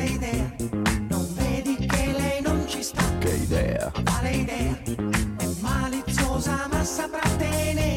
Quale idea? Non vedi che lei non ci sta? Che idea? Quale idea? È maliziosa ma saprà tenere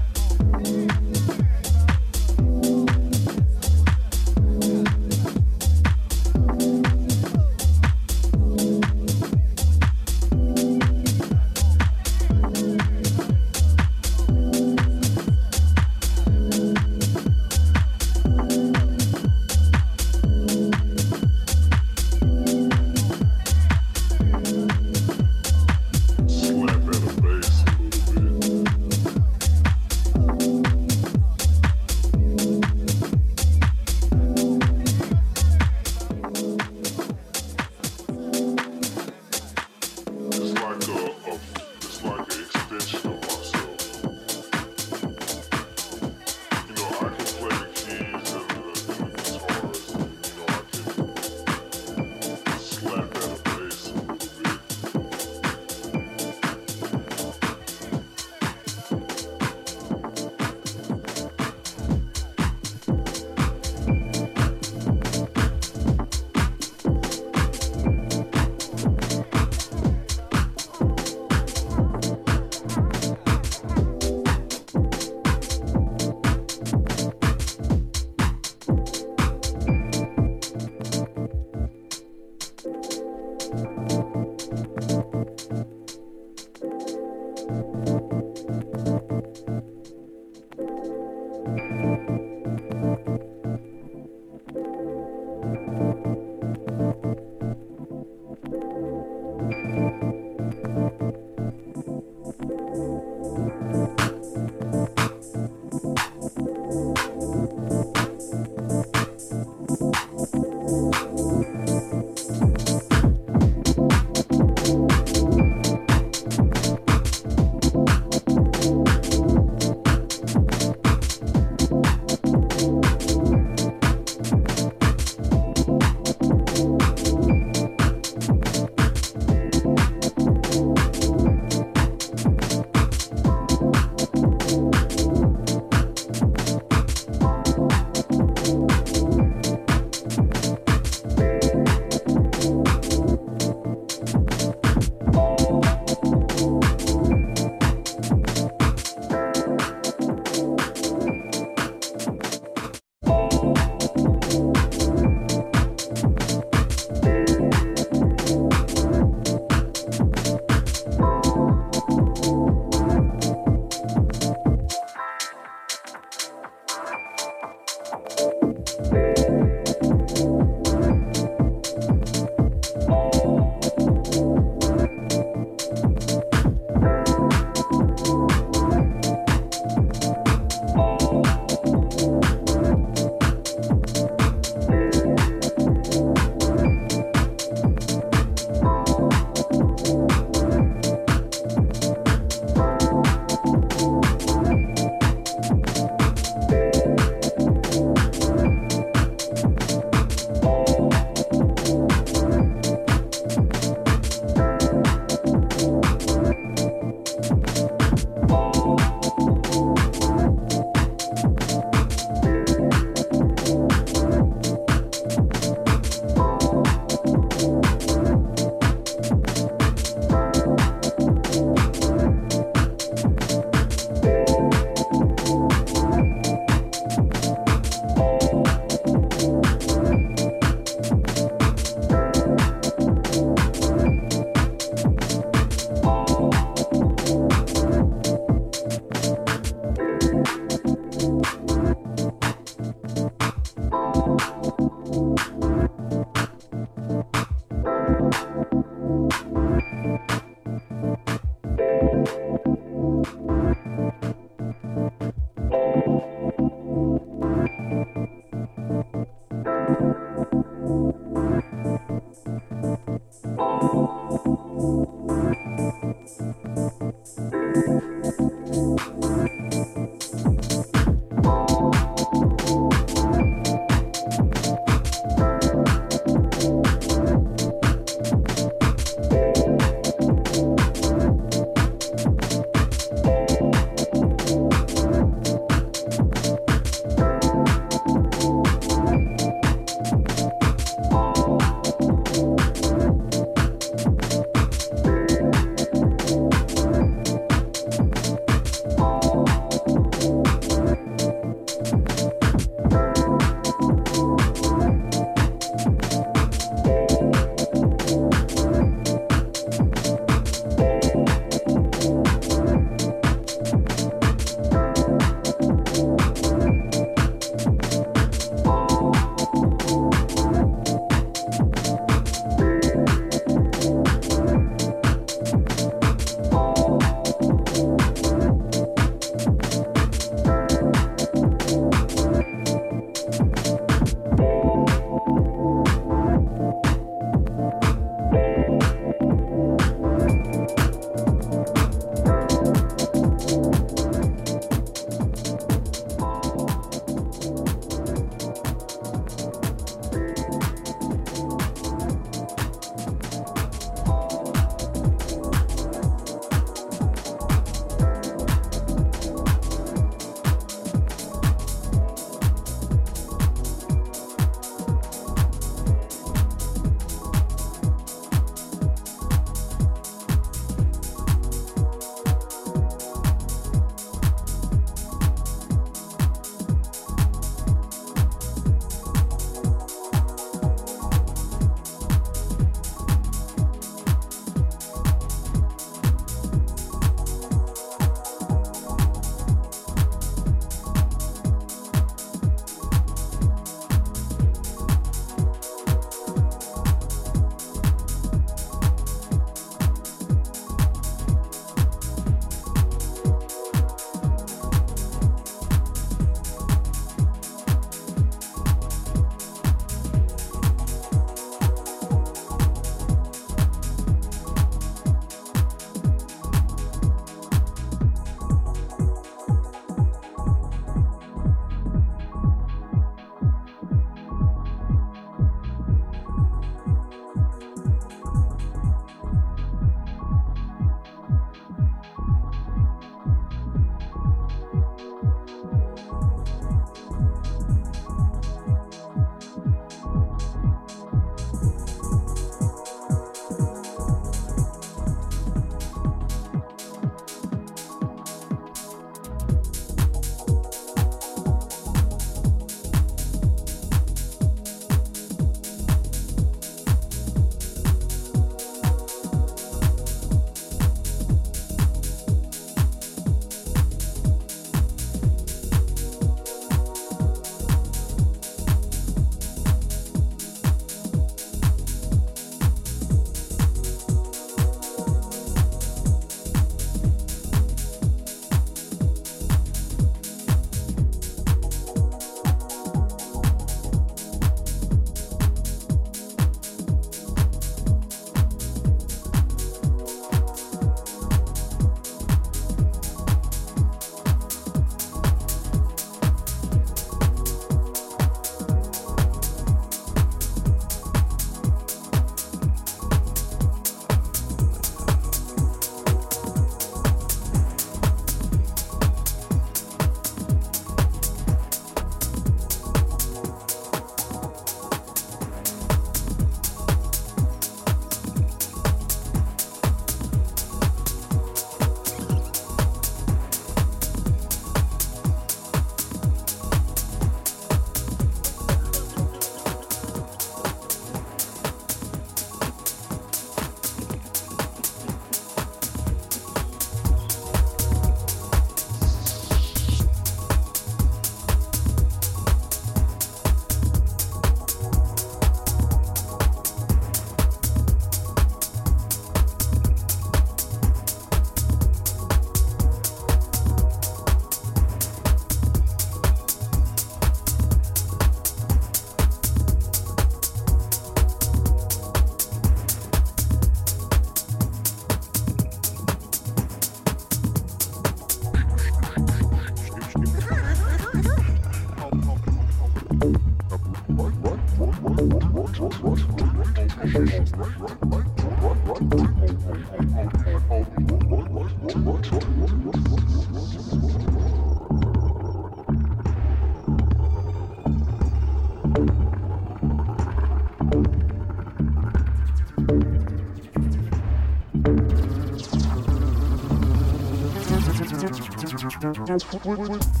transfer.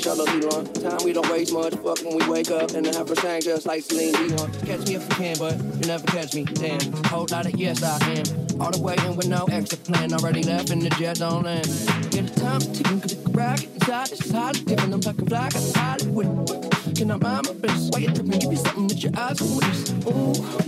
each other, long Time we don't waste much. Fuck when we wake up and then have a change just like Celine Dion. Catch me if you can, but you never catch me. Damn, hold lot of yes I am. All the way in with no exit plan. Already left in the jet don't land. Get the time ticking, cause the racket inside this highly giving I'm talking fly, got solid with. Can I mind my business? Why you tripping? Give me something that your eyes can. Ooh.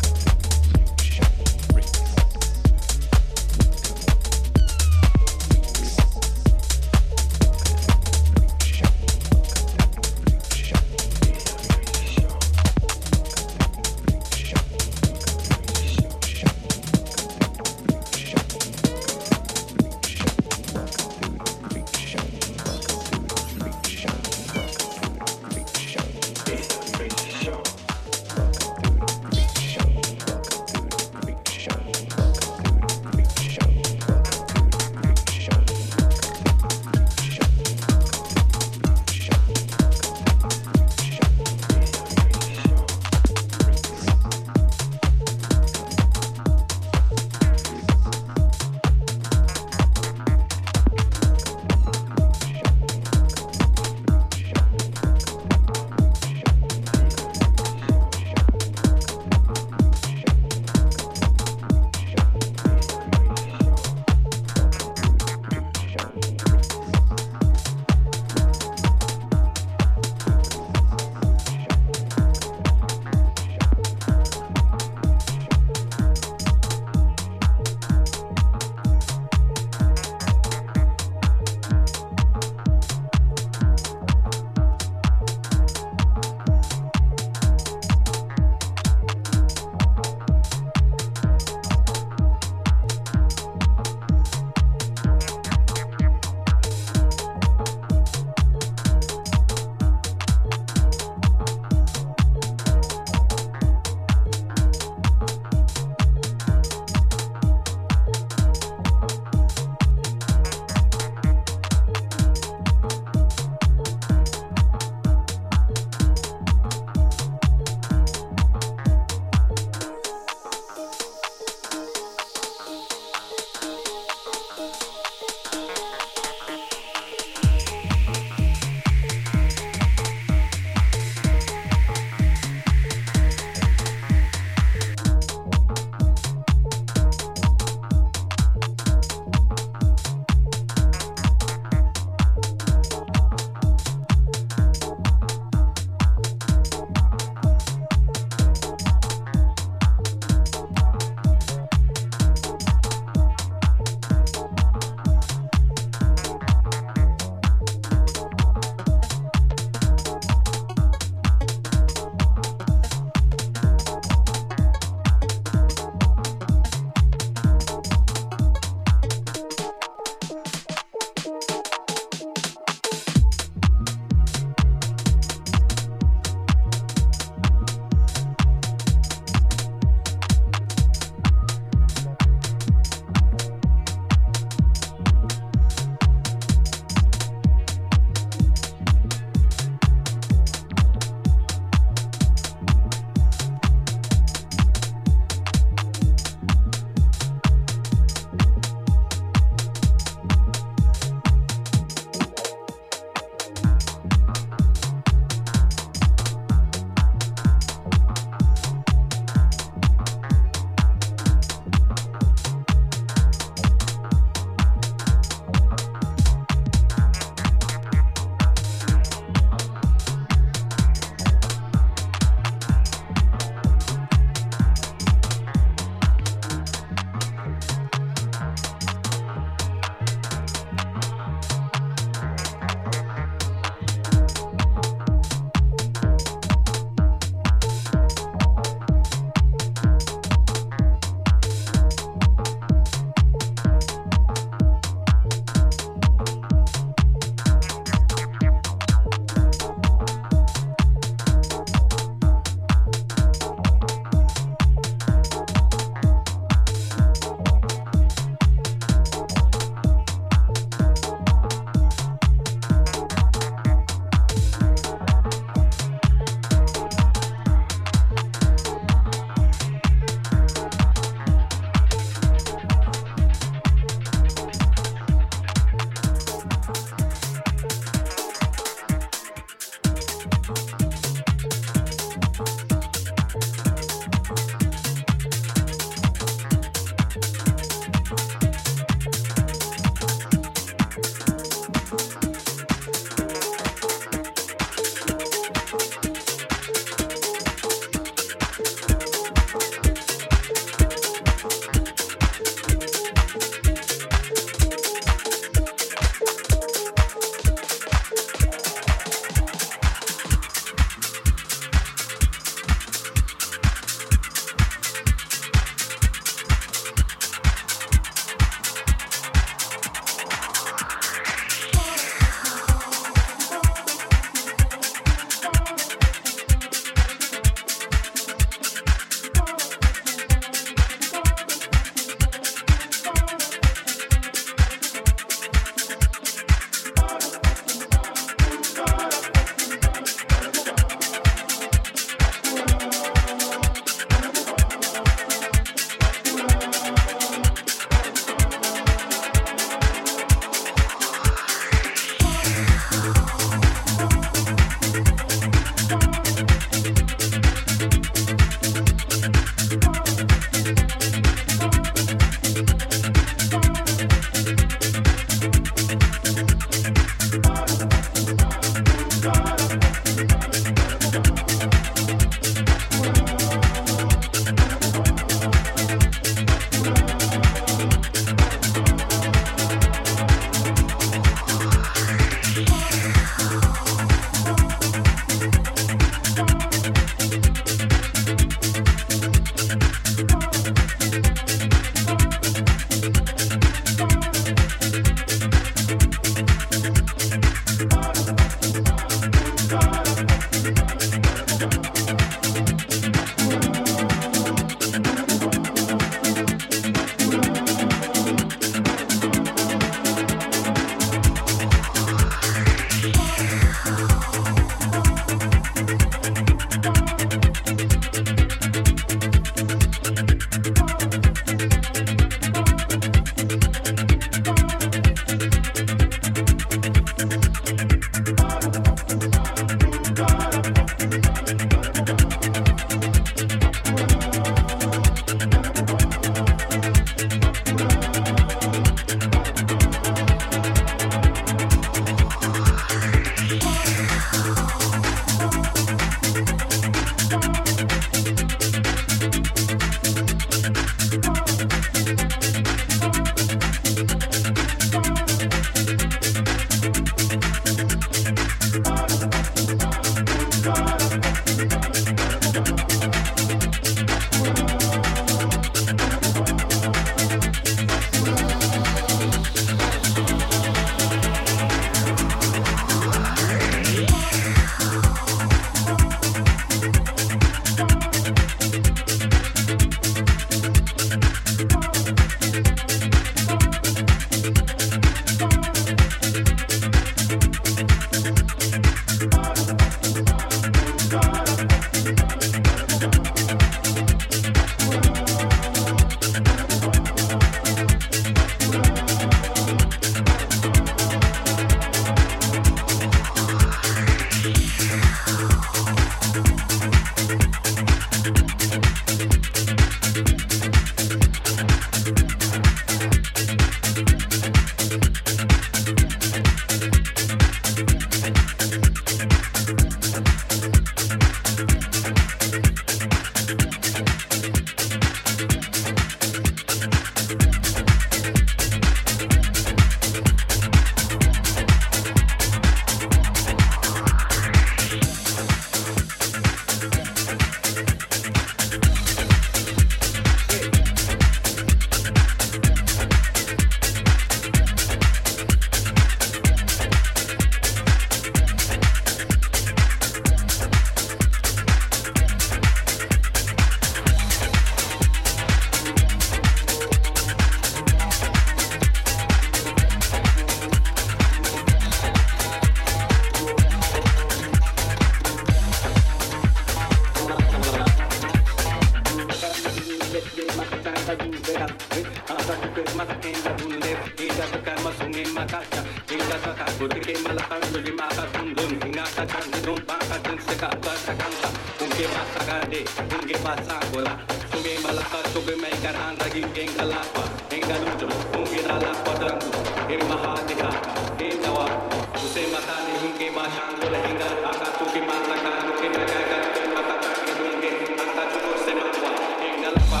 masakan Drul masakan seka basakan sa Unge masakade Unge masakura Sume malaka suge mai karan Ragi geng kalapa Engal ujru Unge nala padrandu Hir mahadika Hir nawa Use matane unge mashan Dole hingal Aka tuki masakan Unge magagan Matakan Unge Aka chukur se matwa Engal pa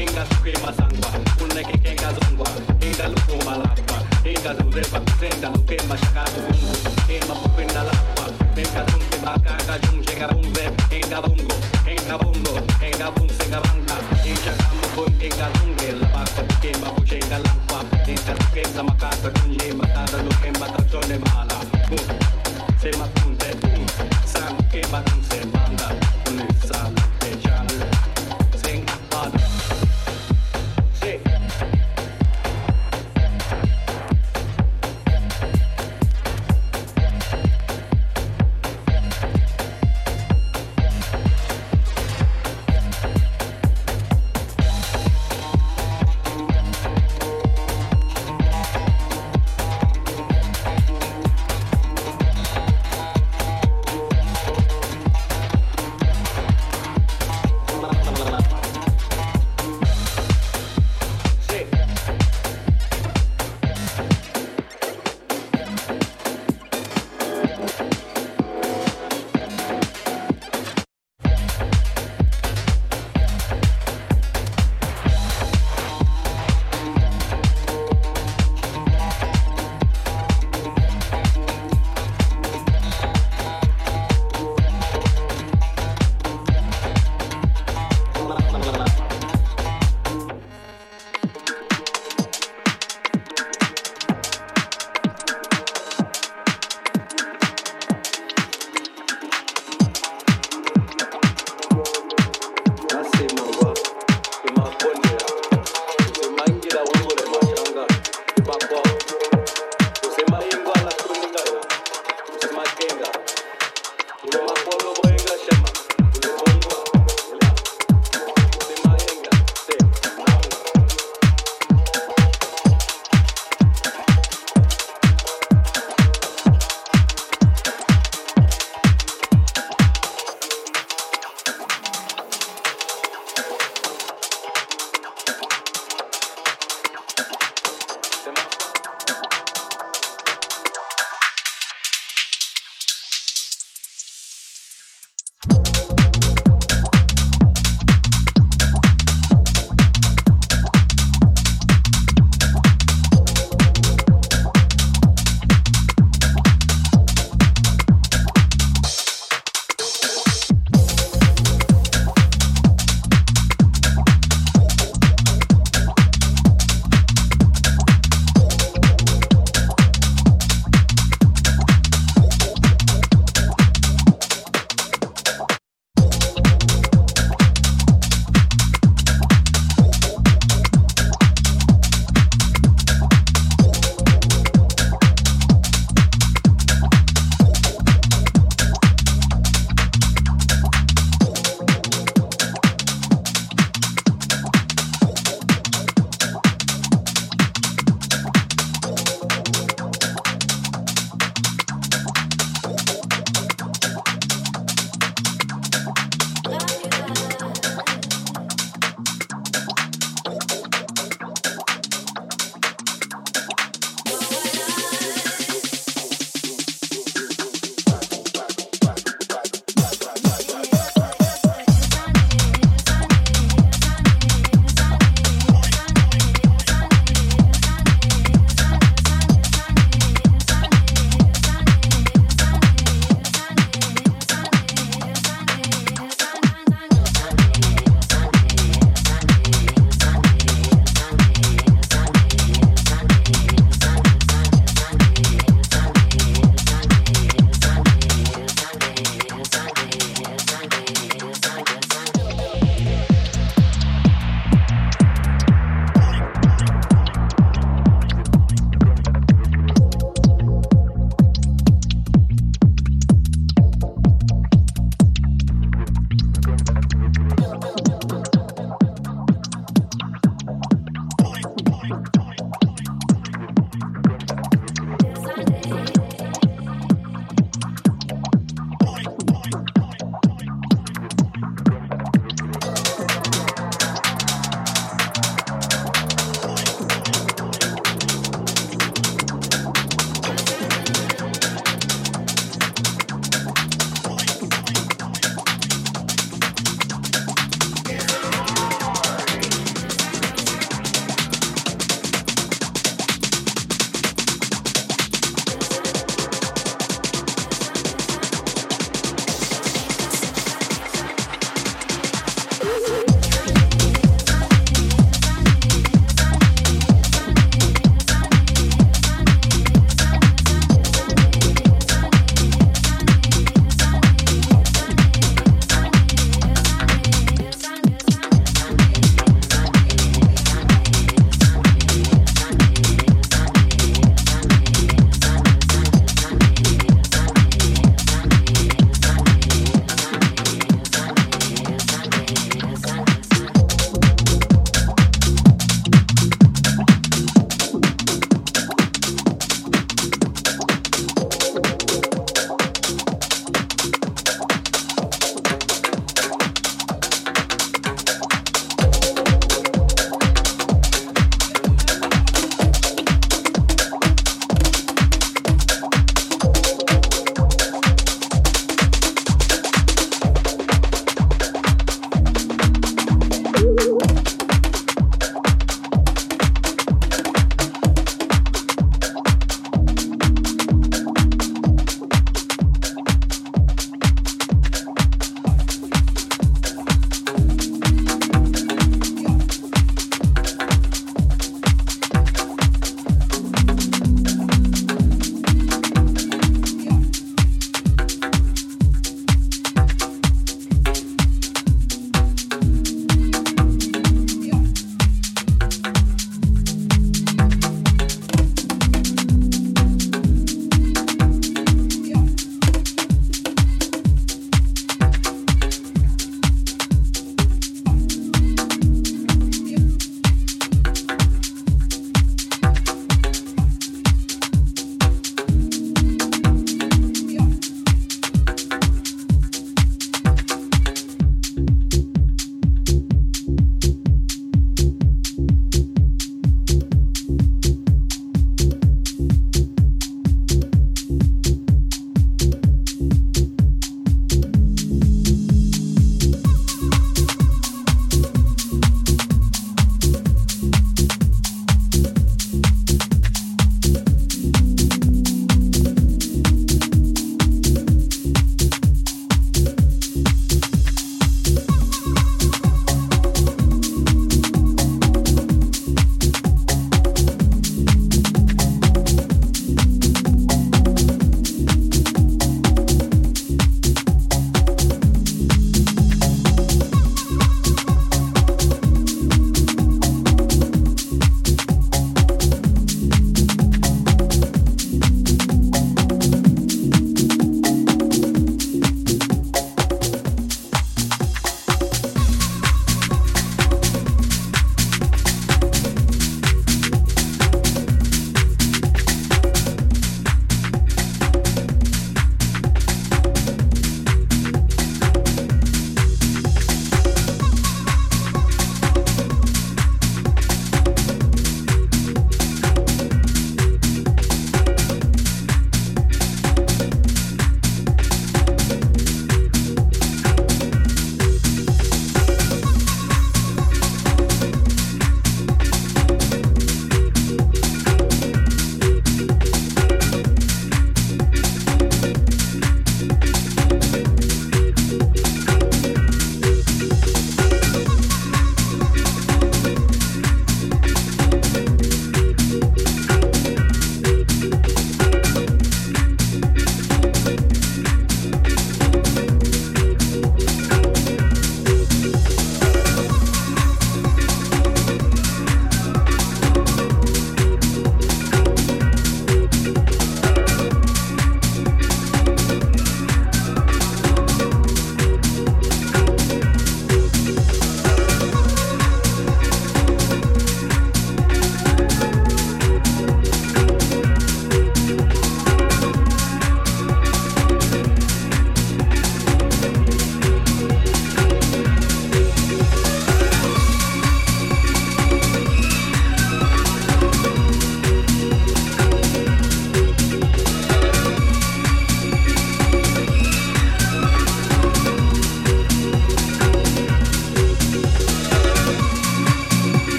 Engal suge masangwa Unne ke kenga zongwa Engal uko malakwa Engal urepa